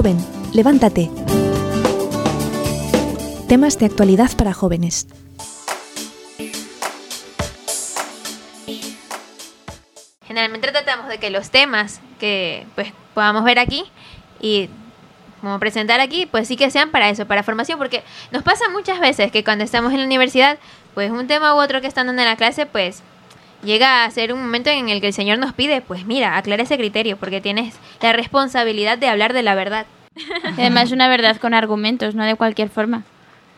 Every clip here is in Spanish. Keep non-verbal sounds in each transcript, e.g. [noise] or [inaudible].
Joven, levántate. Temas de actualidad para jóvenes. Generalmente tratamos de que los temas que pues podamos ver aquí y como presentar aquí, pues sí que sean para eso, para formación, porque nos pasa muchas veces que cuando estamos en la universidad, pues un tema u otro que están dando en la clase, pues llega a ser un momento en el que el Señor nos pide, pues mira, aclara ese criterio, porque tienes la responsabilidad de hablar de la verdad. [laughs] además una verdad con argumentos, no de cualquier forma.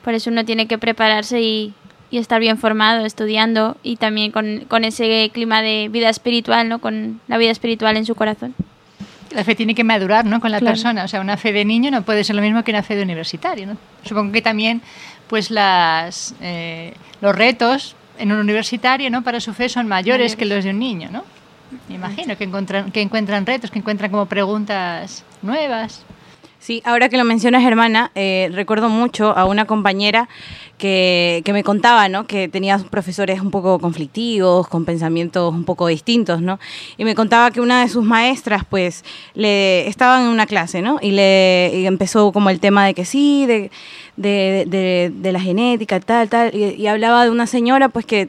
Por eso uno tiene que prepararse y, y estar bien formado, estudiando y también con, con, ese clima de vida espiritual, ¿no? Con la vida espiritual en su corazón. La fe tiene que madurar, ¿no? Con la claro. persona. O sea, una fe de niño no puede ser lo mismo que una fe de universitario, ¿no? Supongo que también, pues, las, eh, los retos en un universitario, ¿no? Para su fe son mayores, mayores. que los de un niño, ¿no? Me imagino que encuentran, que encuentran retos, que encuentran como preguntas nuevas. Sí, ahora que lo mencionas, hermana, eh, recuerdo mucho a una compañera que, que, me contaba, ¿no? Que tenía profesores un poco conflictivos, con pensamientos un poco distintos, ¿no? Y me contaba que una de sus maestras, pues, le estaba en una clase, ¿no? Y le empezó como el tema de que sí, de, de, de, de la genética, tal, tal, y, y hablaba de una señora, pues, que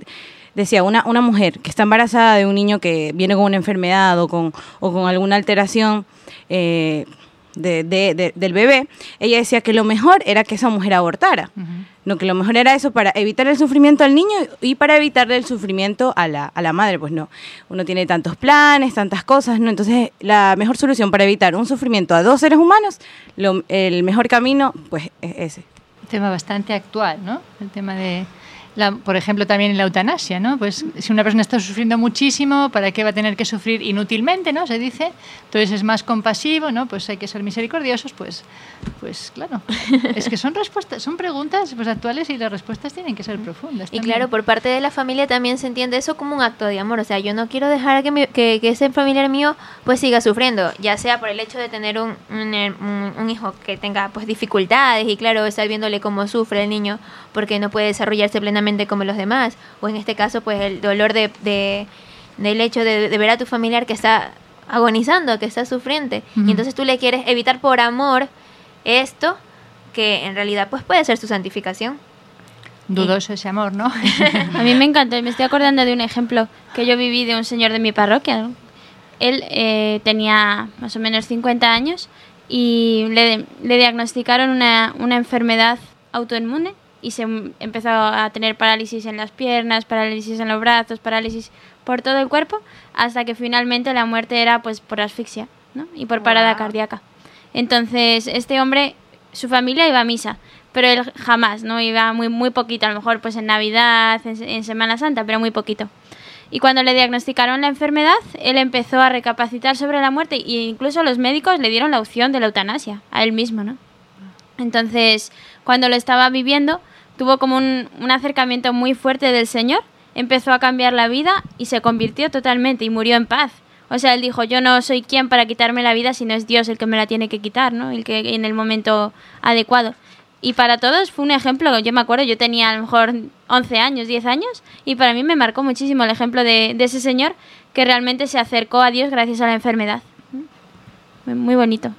decía, una, una mujer que está embarazada de un niño que viene con una enfermedad o con, o con alguna alteración, eh, de, de, de, del bebé, ella decía que lo mejor era que esa mujer abortara. Uh -huh. No, que lo mejor era eso para evitar el sufrimiento al niño y para evitarle el sufrimiento a la, a la madre. Pues no, uno tiene tantos planes, tantas cosas, ¿no? Entonces, la mejor solución para evitar un sufrimiento a dos seres humanos, lo, el mejor camino, pues es ese. Un tema bastante actual, ¿no? El tema de la, por ejemplo, también en la eutanasia, ¿no? Pues si una persona está sufriendo muchísimo, ¿para qué va a tener que sufrir inútilmente, ¿no? Se dice. Entonces es más compasivo, ¿no? Pues hay que ser misericordiosos, pues, pues claro. [laughs] es que son respuestas, son preguntas pues, actuales y las respuestas tienen que ser profundas. También. Y claro, por parte de la familia también se entiende eso como un acto de amor. O sea, yo no quiero dejar que, mi, que, que ese familiar mío pues siga sufriendo, ya sea por el hecho de tener un, un, un, un hijo que tenga pues dificultades y claro, estar viéndole cómo sufre el niño porque no puede desarrollarse plenamente como los demás. O en este caso, pues el dolor de, de del hecho de, de, ver a tu familiar que está agonizando, que está sufriente. Uh -huh. Y entonces tú le quieres evitar por amor esto, que en realidad pues puede ser su santificación. Dudoso ese amor, ¿no? [laughs] a mí me encanta, me estoy acordando de un ejemplo que yo viví de un señor de mi parroquia. Él eh, tenía más o menos 50 años y le, le diagnosticaron una, una enfermedad autoinmune y se empezó a tener parálisis en las piernas, parálisis en los brazos, parálisis por todo el cuerpo, hasta que finalmente la muerte era pues por asfixia ¿no? y por parada wow. cardíaca. Entonces, este hombre, su familia iba a misa, pero él jamás, ¿no? Iba muy, muy poquito, a lo mejor pues en Navidad, en, en Semana Santa, pero muy poquito. Y cuando le diagnosticaron la enfermedad, él empezó a recapacitar sobre la muerte e incluso los médicos le dieron la opción de la eutanasia a él mismo, ¿no? Entonces, cuando lo estaba viviendo, tuvo como un, un, acercamiento muy fuerte del Señor, empezó a cambiar la vida y se convirtió totalmente y murió en paz. O sea, él dijo, yo no soy quien para quitarme la vida, sino es Dios el que me la tiene que quitar, ¿no? El que en el momento adecuado. Y para todos fue un ejemplo, yo me acuerdo, yo tenía a lo mejor 11 años, 10 años, y para mí me marcó muchísimo el ejemplo de, de ese señor que realmente se acercó a Dios gracias a la enfermedad. Muy bonito.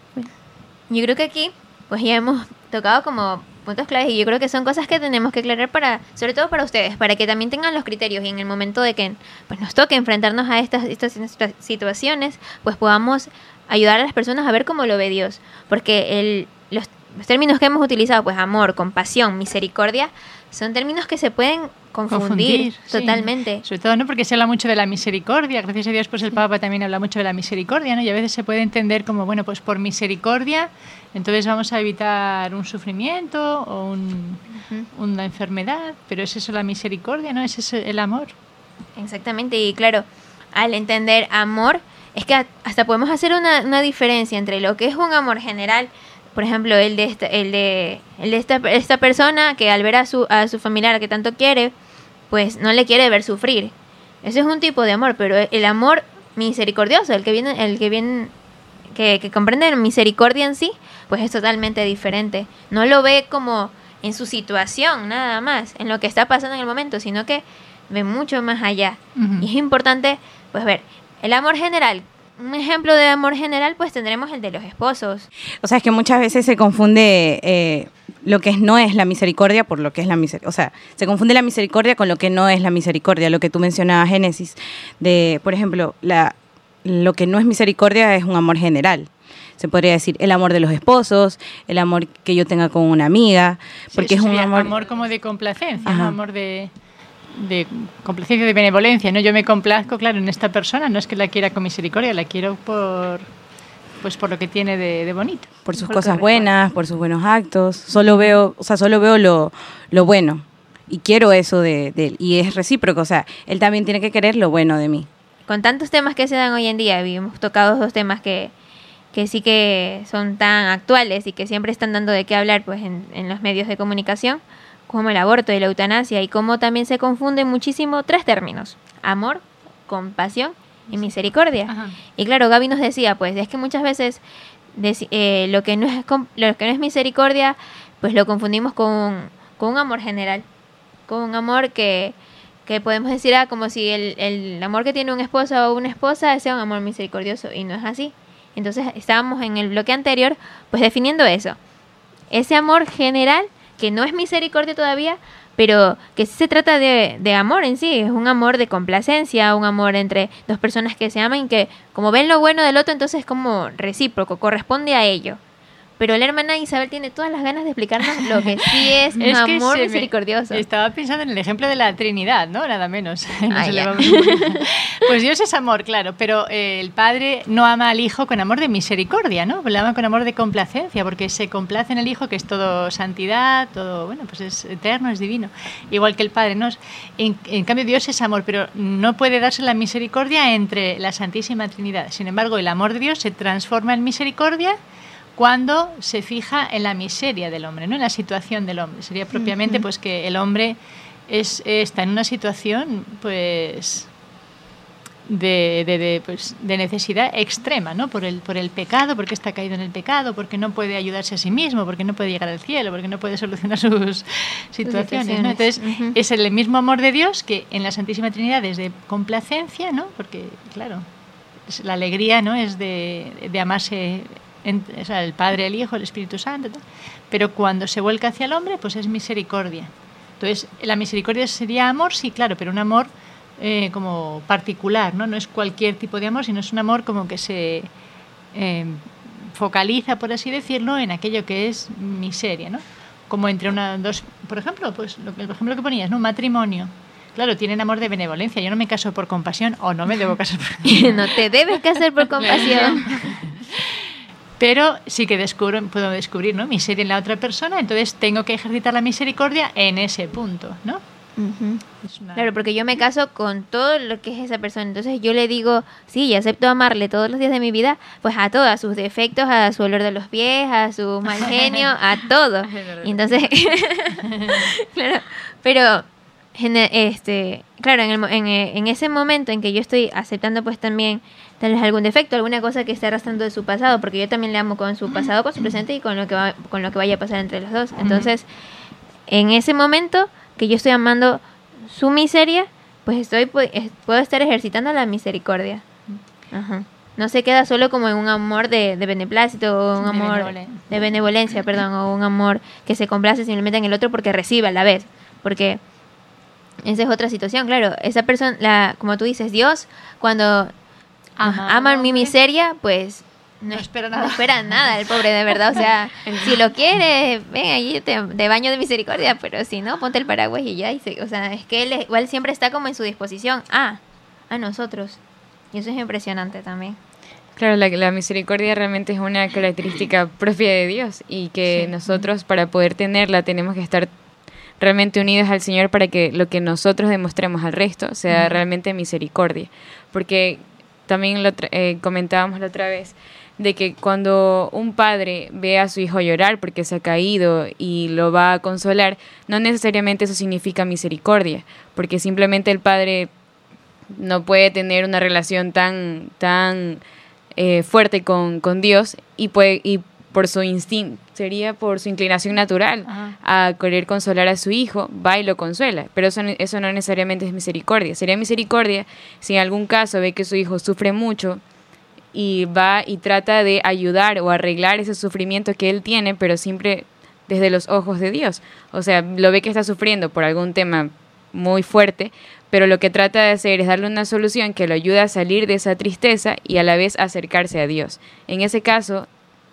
Yo creo que aquí, pues ya hemos tocado como puntos claves y yo creo que son cosas que tenemos que aclarar para, sobre todo para ustedes, para que también tengan los criterios y en el momento de que pues nos toque enfrentarnos a estas, estas, situaciones, pues podamos ayudar a las personas a ver cómo lo ve Dios, porque el, los, los términos que hemos utilizado, pues amor, compasión, misericordia, son términos que se pueden confundir, confundir totalmente. Sí. Sobre todo no porque se habla mucho de la misericordia, gracias a Dios pues el Papa también habla mucho de la misericordia, ¿no? Y a veces se puede entender como, bueno, pues por misericordia, entonces vamos a evitar un sufrimiento o un, uh -huh. una enfermedad, pero es eso la misericordia, ¿no? Es eso el amor. Exactamente, y claro, al entender amor, es que hasta podemos hacer una, una diferencia entre lo que es un amor general, por ejemplo, el de esta, el de, el de esta, esta persona que al ver a su, a su familiar que tanto quiere, pues no le quiere ver sufrir. Ese es un tipo de amor, pero el amor misericordioso, el que viene, el que viene, que, que comprende misericordia en sí, pues es totalmente diferente. No lo ve como en su situación, nada más, en lo que está pasando en el momento, sino que ve mucho más allá. Uh -huh. Y es importante, pues ver, el amor general, un ejemplo de amor general, pues tendremos el de los esposos. O sea, es que muchas veces se confunde eh, lo que no es la misericordia por lo que es la misericordia. O sea, se confunde la misericordia con lo que no es la misericordia. Lo que tú mencionabas, Génesis, de, por ejemplo, la, lo que no es misericordia es un amor general. Se podría decir el amor de los esposos, el amor que yo tenga con una amiga, porque es un amor... amor como de complacencia, un amor de de complacencia, de benevolencia, ¿no? Yo me complazco, claro, en esta persona, no es que la quiera con misericordia, la quiero por pues por lo que tiene de, bonito. Por sus cosas buenas, por sus buenos actos. Solo veo, o sea, solo veo lo, lo bueno. Y quiero eso de, él. Y es recíproco, o sea, él también tiene que querer lo bueno de mí. Con tantos temas que se dan hoy en día, hemos tocado dos temas que, que sí que son tan actuales y que siempre están dando de qué hablar pues en, en los medios de comunicación como el aborto y la eutanasia y cómo también se confunden muchísimo tres términos, amor, compasión y misericordia. Y claro, Gaby nos decía, pues es que muchas veces eh, lo, que no es, lo que no es misericordia, pues lo confundimos con, un amor general, con un amor que, que podemos decir ah, como si el, el amor que tiene un esposo o una esposa sea un amor misericordioso y no es así. Entonces estábamos en el bloque anterior pues definiendo eso. Ese amor general que no es misericordia todavía, pero que se trata de, de, amor en sí, es un amor de complacencia, un amor entre dos personas que se aman y que como ven lo bueno del otro, entonces es como recíproco, corresponde a ello. Pero la hermana Isabel tiene todas las ganas de explicarnos lo que sí [laughs] es, un amor misericordioso. estaba pensando en el ejemplo de la Trinidad, ¿no? Nada menos. [laughs] [laughs] pues Dios es amor, claro, pero eh, el Padre no ama al Hijo con amor de misericordia, ¿no? Le ama con amor de complacencia, porque se complace en el Hijo, que es todo santidad, todo, bueno, pues es eterno, es divino. Igual que el Padre, ¿no? En, en cambio, Dios es amor, pero no puede darse la misericordia entre la Santísima Trinidad. Sin embargo, el amor de Dios se transforma en misericordia cuando se fija en la miseria del hombre, no en la situación del hombre. Sería propiamente pues que el hombre es, está en una situación pues de, de, pues, de, necesidad extrema, ¿no? Por el, por el pecado, porque está caído en el pecado, porque no puede ayudarse a sí mismo, porque no puede llegar al cielo, porque no puede solucionar [laughs] sus situaciones, ¿no? Entonces, es el mismo amor de Dios que en la Santísima Trinidad es de complacencia, ¿no? Porque, claro, la alegría, ¿no? Es de, de amarse el Padre, el Hijo, el Espíritu Santo, pero cuando se vuelca hacia el hombre, pues es misericordia. Entonces, la misericordia sería amor, sí, claro, pero un amor eh, como particular, ¿no? No es cualquier tipo de amor, sino es un amor como que se eh, focaliza, por así decirlo, en aquello que es miseria, ¿no? Como entre una, dos, por ejemplo, pues lo, el ejemplo que ponías, ¿no? Un matrimonio. Claro, tienen amor de benevolencia. Yo no me caso por compasión o no me debo casar por [laughs] No te debes casar por [laughs] compasión. Pero sí que descubro, puedo descubrir ¿no? miseria en la otra persona, entonces tengo que ejercitar la misericordia en ese punto, ¿no? Claro, porque yo me caso con todo lo que es esa persona. Entonces yo le digo, sí, y acepto amarle todos los días de mi vida, pues a todos, a sus defectos, a su olor de los pies, a su mal genio, a [laughs] todo. Y entonces, [laughs] claro, pero este, claro, en, el, en, en, ese momento en que yo estoy aceptando pues también tal vez algún defecto, alguna cosa que esté arrastrando de su pasado, porque yo también le amo con su pasado, con su presente y con lo que va, con lo que vaya a pasar entre los dos. Entonces, en ese momento que yo estoy amando su miseria, pues estoy pues, puedo estar ejercitando la misericordia. No se queda solo como en un amor de, de beneplácito o un amor de benevolencia, perdón, o un amor que se complace simplemente en el otro porque recibe a la vez. Porque esa es otra situación, claro. Esa persona, la, como tú dices, Dios, cuando aman mi miseria, pues no, espera nada. No espera nada el pobre, de verdad. O sea, [laughs] si lo quiere, ven ahí te, de baño de misericordia, pero si no, ponte el paraguas y ya. o sea, es que él igual siempre está como en su disposición. Ah, a nosotros. Y eso es impresionante también. Claro, la, misericordia realmente es una característica [clears throat] propia de Dios y que nosotros para poder tenerla tenemos que estar realmente unidos al Señor para que lo que nosotros demostremos al resto sea realmente misericordia. Porque también lo eh, comentábamos la otra vez de que cuando un padre ve a su hijo llorar porque se ha caído y lo va a consolar, no necesariamente eso significa misericordia, porque simplemente el padre no puede tener una relación tan, tan eh, fuerte con, con Dios y, puede, y por su instinto, sería por su inclinación natural a querer consolar a su hijo, va y lo consuela. Pero eso, eso no necesariamente es misericordia. Sería misericordia si en algún caso ve que su hijo sufre mucho y va y trata de ayudar o arreglar ese sufrimiento que él tiene, pero siempre desde los ojos de Dios. O sea, lo ve que está sufriendo por algún tema muy fuerte, pero lo que trata de hacer es darle una solución que lo ayude a salir de esa tristeza y a la vez acercarse a Dios. En ese caso,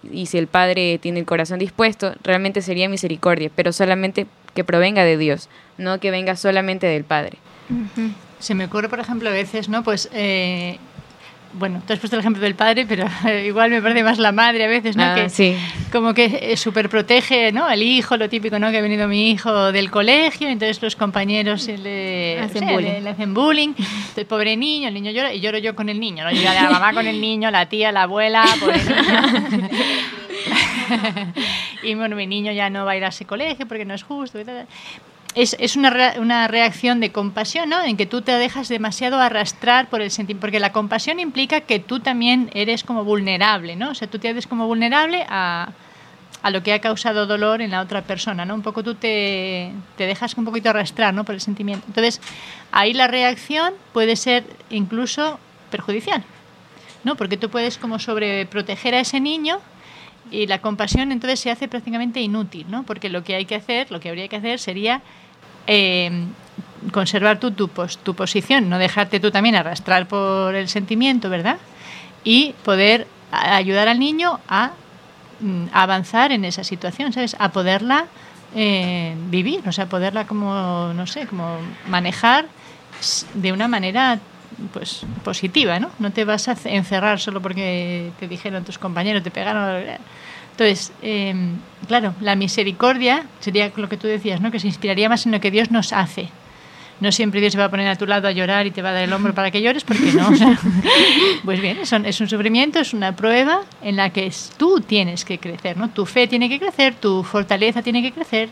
y si el Padre tiene el corazón dispuesto, realmente sería misericordia, pero solamente que provenga de Dios, no que venga solamente del Padre. Se me ocurre, por ejemplo, a veces, ¿no? Pues eh, bueno, tú has puesto el ejemplo del padre, pero igual me parece más la madre a veces, ¿no? Ah, que sí. como que súper protege, ¿no? Al hijo, lo típico, ¿no? Que ha venido mi hijo del colegio, entonces los compañeros le Hacen o sea, bullying. le- le hacen bullying. Entonces, pobre niño, el niño llora y lloro yo con el niño, ¿no? Ya la mamá con el niño, la tía, la abuela, pobre niño. [laughs] y bueno, mi niño ya no va a ir a ese colegio porque no es justo. y tal. Es, es una, rea- una reacción de compasión, ¿no? En que tú te dejas demasiado arrastrar por el sentimiento. Porque la compasión implica que tú también eres como vulnerable, ¿no? O sea, tú te haces como vulnerable a, a lo que ha causado dolor en la otra persona, ¿no? Un poco tú te, te dejas un poquito arrastrar, ¿no? Por el sentimiento. Entonces, ahí la reacción puede ser incluso perjudicial, ¿no? Porque tú puedes como sobreproteger a ese niño y la compasión entonces se hace prácticamente inútil, ¿no? Porque lo que hay que hacer, lo que habría que hacer sería eh, conservar tú tu, pos- tu posición, no dejarte tú también arrastrar por el sentimiento, ¿verdad? Y poder ayudar al niño a mm, avanzar en esa situación, ¿sabes? A poderla eh, vivir, o sea, poderla como, no sé, como manejar de una manera pues positiva, ¿no? No te vas a ce- encerrar solo porque te dijeron tus compañeros, te pegaron. Entonces, eh, claro, la misericordia sería lo que tú decías, ¿no? Que se inspiraría más en lo que Dios nos hace. No siempre Dios se va a poner a tu lado a llorar y te va a dar el hombro para que llores, porque no. [laughs] pues bien, es un, sufrimiento, es una prueba en la que tú tienes que crecer, ¿no? Tu fe tiene que crecer, tu fortaleza tiene que crecer.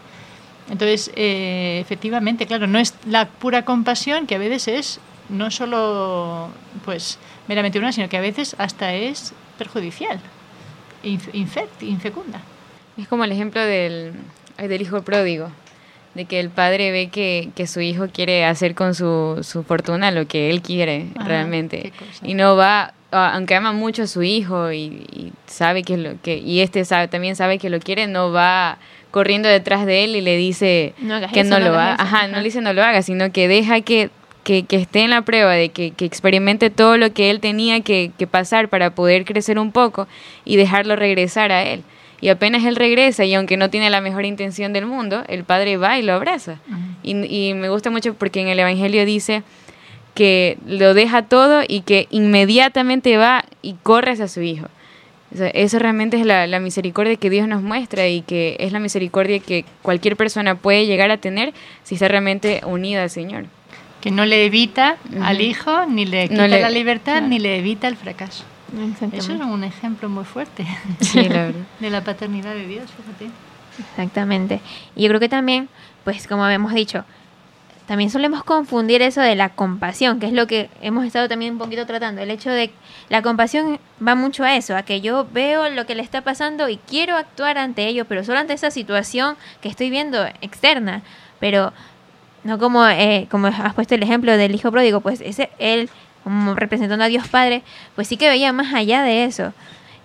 Entonces, eh, efectivamente, claro, no es la pura compasión, que a veces es no solo pues meramente una, sino que a veces hasta es perjudicial, inf- infect- infecunda. Es como el ejemplo del, del hijo pródigo, de que el padre ve que, que su hijo quiere hacer con su, su fortuna lo que él quiere Ajá, realmente. Y no va, a- aunque ama mucho a su hijo y, y sabe que lo que, y este sabe, también sabe que lo quiere, no va corriendo detrás de él y le dice No que eso, no, no lo haga. eso. Ajá, no le dice no lo haga, sino que deja que, que, que esté en la prueba de que, que experimente todo lo que él tenía que, que pasar para poder crecer un poco y dejarlo regresar a él. Y apenas él regresa, y aunque no tiene la mejor intención del mundo, el padre va y lo abraza. y, y me gusta mucho porque en el Evangelio dice que lo deja todo y que inmediatamente va y corre hacia su hijo. O sea, eso realmente es la, la misericordia que Dios nos muestra y que es la misericordia que cualquier persona puede llegar a tener si está realmente unida al Señor. Que no le evita al hijo, ni le No quita le- la libertad, claro. ni le evita el fracaso. Eso es un ejemplo muy fuerte [laughs] Sí, la verdad. [laughs] de la paternidad de Dios, fíjate. Exactamente. Y yo creo que también, pues como habíamos dicho, también solemos confundir eso de la compasión, que es lo que hemos estado también un poquito tratando. El hecho de la compasión va mucho a eso, a que yo veo lo que le está pasando y quiero actuar ante ello, pero solo ante esa situación que estoy viendo externa. Pero no como, eh, como has puesto el ejemplo del hijo pródigo, pues ese él, como representando a Dios Padre, pues sí que veía más allá de eso.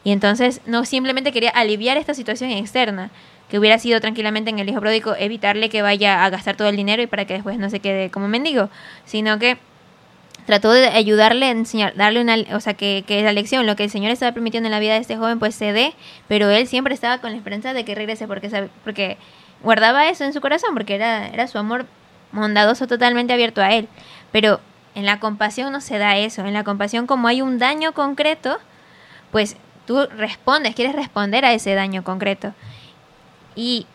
Y entonces no simplemente quería aliviar esta situación externa, que hubiera sido tranquilamente en el hijo pródigo evitarle que vaya a gastar todo el dinero y para que después no se quede como mendigo, sino que trató de ayudarle, enseñar, darle una, o sea, que, que la lección, lo que el Señor estaba permitiendo en la vida de este joven, pues se dé, pero él siempre estaba con la esperanza de que regrese porque, porque guardaba eso en su corazón, porque era, era su amor bondadoso totalmente abierto a él. Pero en la compasión no se da eso, en la compasión como hay un daño concreto, pues tú respondes, quieres responder a ese daño concreto. Y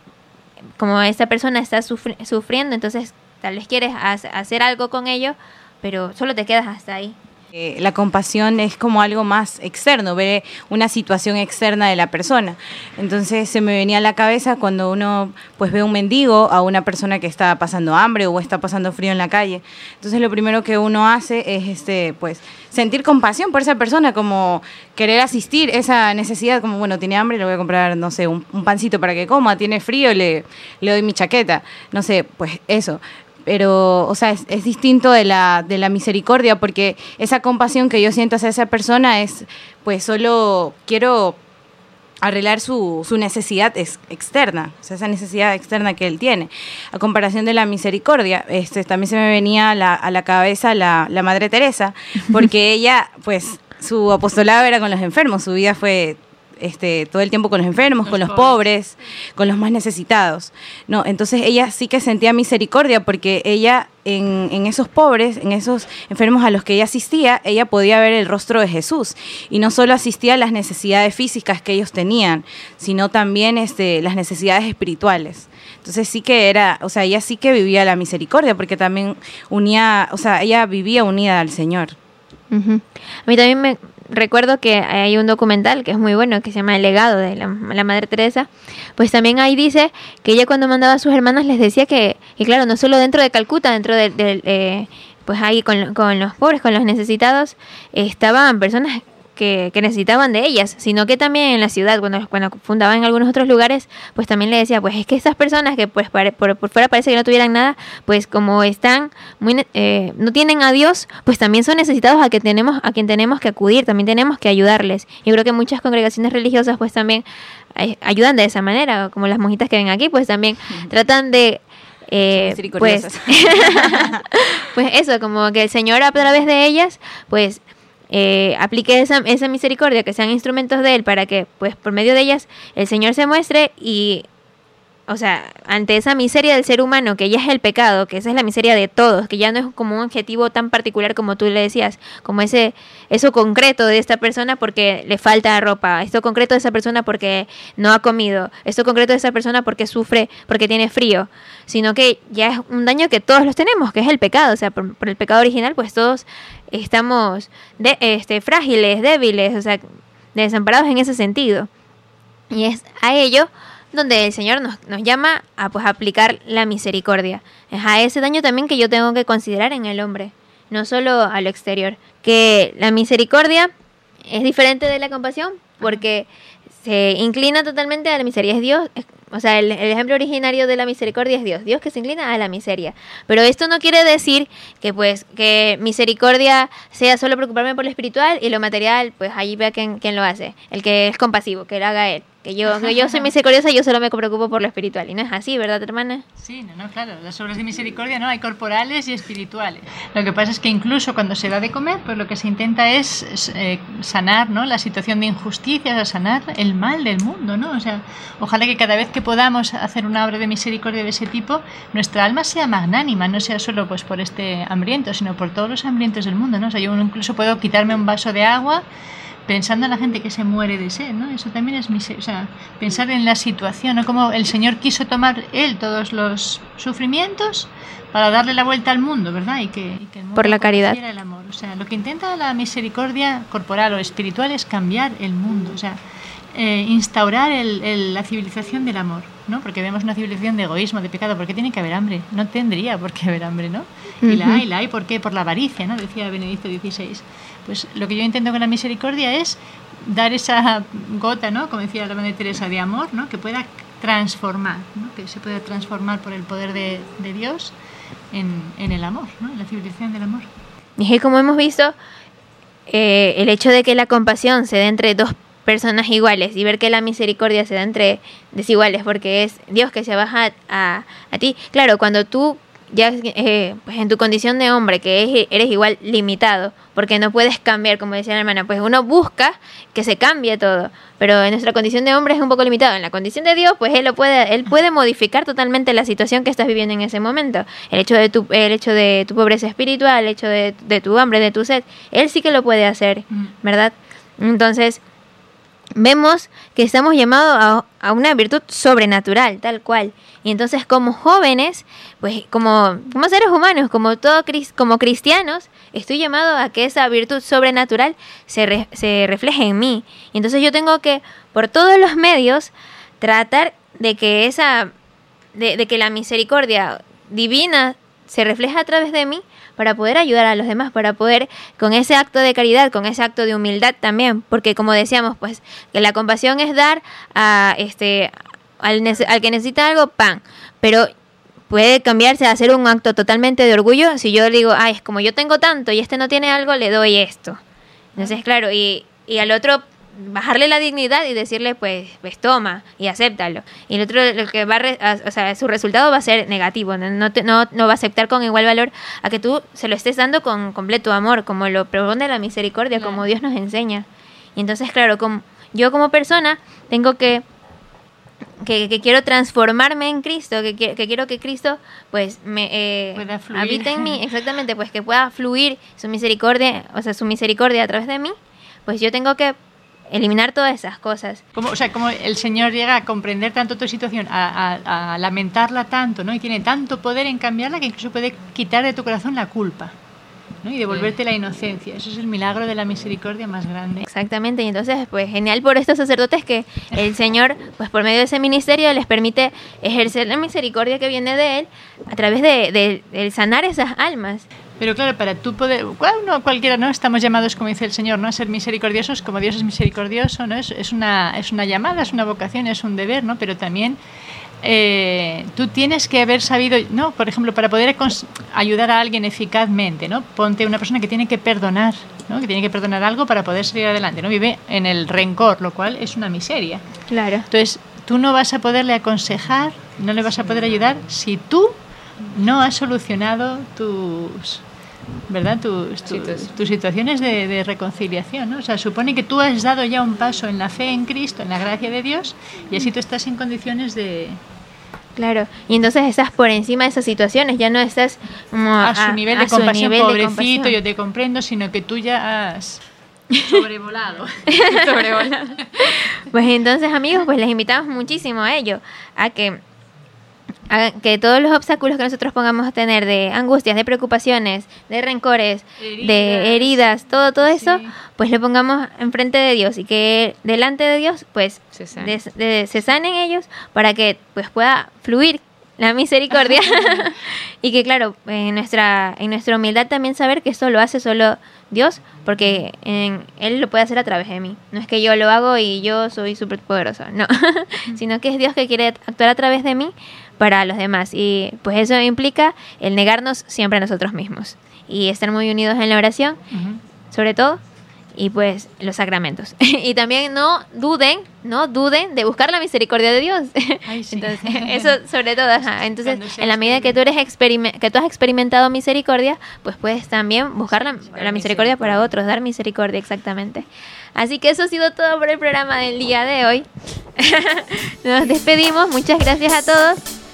como esta persona está sufri- sufriendo, entonces tal vez quieres ha- hacer algo con ello, pero solo te quedas hasta ahí. La compasión es como algo más externo, ver una situación externa de la persona. Entonces se me venía a la cabeza cuando uno pues ve un mendigo, a una persona que está pasando hambre o está pasando frío en la calle. Entonces lo primero que uno hace es este pues sentir compasión por esa persona, como querer asistir esa necesidad, como bueno, tiene hambre, le voy a comprar, no sé, un, un pancito para que coma, tiene frío, le, le doy mi chaqueta, no sé, pues eso pero, o sea, es, es distinto de la, de la misericordia, porque esa compasión que yo siento hacia esa persona es, pues solo quiero arreglar su, su necesidad es externa, o sea, esa necesidad externa que él tiene. A comparación de la misericordia, este, también se me venía a la, a la cabeza la, la Madre Teresa, porque [laughs] ella, pues, su apostolado era con los enfermos, su vida fue este, todo el tiempo con los enfermos, con los pobres, con los más necesitados. No, entonces ella sí que sentía misericordia porque ella en, en esos pobres, en esos enfermos a los que ella asistía, ella podía ver el rostro de Jesús y no solo asistía a las necesidades físicas que ellos tenían, sino también este, las necesidades espirituales. Entonces sí que era, o sea, ella sí que vivía la misericordia porque también unía, o sea, ella vivía unida al Señor. A mí también me recuerdo que hay un documental que es muy bueno que se llama El legado de la, Madre Teresa. Pues también ahí dice que ella cuando mandaba a sus hermanas les decía que, y claro, no solo dentro de Calcuta, dentro de, de- eh, pues ahí con, con los pobres, con los necesitados, estaban personas que, que necesitaban de ellas, sino que también en la ciudad, cuando, cuando fundaba en algunos otros lugares, pues también le decía, pues es que estas personas que pues por, por fuera parece que no tuvieran nada, pues como están muy eh, no tienen a Dios, pues también son necesitados a que tenemos a quien tenemos que acudir, también tenemos que ayudarles. Yo creo que muchas congregaciones religiosas pues también ayudan de esa manera, como las monjitas que ven aquí, pues también tratan de eh, pues, [laughs] pues eso, como que el Señor a través de ellas, pues eh, aplique esa, esa misericordia, que sean instrumentos de Él, para que, pues por medio de ellas, el Señor se muestre y, o sea, ante esa miseria del ser humano, que ya es el pecado, que esa es la miseria de todos, que ya no es como un objetivo tan particular como tú le decías, como ese, eso concreto de esta persona porque le falta ropa, esto concreto de esa persona porque no ha comido, esto concreto de esa persona porque sufre, porque tiene frío, sino que ya es un daño que todos los tenemos, que es el pecado, o sea, por, el pecado original, pues todos estamos de, este, frágiles, débiles, o sea, desamparados en ese sentido. Y es a ello donde el Señor nos, nos llama a pues aplicar la misericordia. Es a ese daño también que yo tengo que considerar en el hombre, no solo a lo exterior. Que la misericordia es diferente de la compasión porque se inclina totalmente a la miseria. Es Dios, o sea, el, el ejemplo originario de la misericordia es Dios, Dios que se inclina a la miseria. Pero esto no quiere decir que pues que misericordia sea solo preocuparme por lo espiritual y lo material, pues ahí vea quién, quién lo hace, el que es compasivo, que lo haga él. Que yo, que yo soy misericordiosa, yo solo me preocupo por lo espiritual. Y no es así, ¿verdad, hermana? Sí, no, no, claro, las obras de misericordia no hay corporales y espirituales. Lo que pasa es que incluso cuando se da de comer, pues lo que se intenta es, es, eh, sanar, ¿no? La situación de injusticias, a sanar el mal del mundo, ¿no? O sea, ojalá que cada vez que podamos hacer una obra de misericordia de ese tipo, nuestra alma sea magnánima, no sea solo pues por este hambriento, sino por todos los hambrientos del mundo, ¿no? O sea, yo incluso puedo quitarme un vaso de agua pensando en la gente que se muere de sed, ¿no? Eso también es miser- o sea, pensar en la situación, ¿no? Como el Señor quiso tomar él todos los sufrimientos para darle la vuelta al mundo, ¿verdad? Y que, y que el mundo Por la caridad. el amor. O sea, lo que intenta la misericordia corporal o espiritual es cambiar el mundo, o sea, eh, instaurar el- el- la civilización del amor, ¿no? Porque vemos una civilización de egoísmo, de pecado. ¿Por qué tiene que haber hambre? No tendría por qué haber hambre, ¿no? Y la hay, la hay, ¿por qué? Por la avaricia, ¿no? Decía Benedicto XVI. Pues lo que yo intento con la misericordia es dar esa gota, ¿no? Como decía la Madre Teresa, de amor, ¿no? Que pueda transformar, ¿no? Que se pueda transformar por el poder de, de Dios en, en el amor, ¿no? En la civilización del amor. Y como hemos visto, eh, el hecho de que la compasión se dé entre dos personas iguales y ver que la misericordia se da entre desiguales, porque es Dios que se baja a, a ti. Claro, cuando tú ya eh, pues en tu condición de hombre, que es- eres igual limitado, porque no puedes cambiar, como decía la hermana, pues uno busca que se cambie todo, pero en nuestra condición de hombre es un poco limitado. En la condición de Dios, pues él lo puede, él puede modificar totalmente la situación que estás viviendo en ese momento. El hecho de tu, el hecho de tu pobreza espiritual, el hecho de, de tu hambre, de tu sed, él sí que lo puede hacer, Mm. ¿verdad? Entonces, vemos que estamos llamados a, una virtud sobrenatural, tal cual. Y entonces como jóvenes, pues como, como seres humanos, como todo como cristianos, estoy llamado a que esa virtud sobrenatural se, se refleje en mí. Y entonces yo tengo que, por todos los medios, tratar de que esa, de, de que la misericordia divina se refleja a través de mí para poder ayudar a los demás, para poder con ese acto de caridad, con ese acto de humildad también, porque como decíamos, pues que la compasión es dar a este al, que necesita algo pan, pero puede cambiarse a hacer un acto totalmente de orgullo si yo digo, ay, es como yo tengo tanto y este no tiene algo, le doy esto. Entonces, claro, y, y al otro bajarle la dignidad y decirle, pues, pues toma y acéptalo. Y el otro, el que va a o sea, su resultado va a ser negativo, no, te- no, no va a aceptar con igual valor a que tú se lo estés dando con completo amor, como lo propone la misericordia, como Dios nos enseña. Y entonces, claro, como, yo como persona tengo que que, que quiero transformarme en Cristo, que, que quiero que Cristo pues me eh, fluir. habite en mí, [laughs] exactamente, pues que pueda fluir su misericordia, o sea, su misericordia a través de mí, pues yo tengo que eliminar todas esas cosas. Como, o sea, como el Señor llega a comprender tanto tu situación, a, a- a lamentarla tanto, ¿no? Y tiene tanto poder en cambiarla que incluso puede quitar de tu corazón la culpa, ¿no? Y devolverte la inocencia. Eso es el milagro de la misericordia más grande. Exactamente, y entonces pues genial por estos sacerdotes que el Señor pues por medio de ese ministerio les permite ejercer la misericordia que viene de Él a través de, de- de sanar esas almas. Pero claro, para tú poder, uno, cualquiera, ¿no? Estamos llamados, como dice el Señor, ¿no? A ser misericordiosos como Dios es misericordioso, ¿no? Es, es, una, es una llamada, es una vocación, es un deber, ¿no? Pero también eh, tú tienes que haber sabido, ¿no? Por ejemplo, para poder ayudar a alguien eficazmente, ¿no? Ponte una persona que tiene que perdonar, ¿no? Que tiene que perdonar algo para poder salir adelante, ¿no? Vive en el rencor, lo cual es una miseria. Claro. Entonces, tú no vas a poderle aconsejar, no le vas a poder ayudar si tú no has solucionado tus, ¿verdad? Tus, tus, situaciones de, de reconciliación, ¿no? O sea, supone que tú has dado ya un paso en la fe en Cristo, en la gracia de Dios, y así tú estás en condiciones de Claro, y entonces estás por encima de esas situaciones, ya no estás como a su nivel de a compasión, nivel de pobrecito, compasión. yo te comprendo, sino que tú ya has [laughs] [laughs] sobrevolado. Pues entonces, amigos, pues les invitamos muchísimo a ello, a que que todos los obstáculos que nosotros pongamos a tener de angustias, de preocupaciones, de rencores, de Heridas. heridas, todo todo eso, Sí. pues lo pongamos enfrente de Dios y que delante de Dios, pues Se sane. des- de- se sanen ellos para que pues pueda fluir la misericordia [laughs] [laughs] y que claro en nuestra en nuestra humildad también saber que esto lo hace solo Dios porque en- él lo puede hacer a través de mí no es que yo lo hago y yo soy súper poderoso no [laughs] sino que es Dios que quiere actuar a través de mí para los demás. Y pues eso implica el negarnos siempre a nosotros mismos y estar muy unidos en la oración Ujú. sobre todo y pues los sacramentos. [laughs] Y también no duden no duden de buscar la misericordia de Dios. Ay, sí. [laughs] entonces eso sobre todo ajá. entonces en la medida que tú eres que tú has experimentado misericordia pues puedes también buscar la, la misericordia para otros dar misericordia exactamente. Así que eso ha sido todo por el programa del día de hoy. [laughs] Nos despedimos. Muchas gracias a todos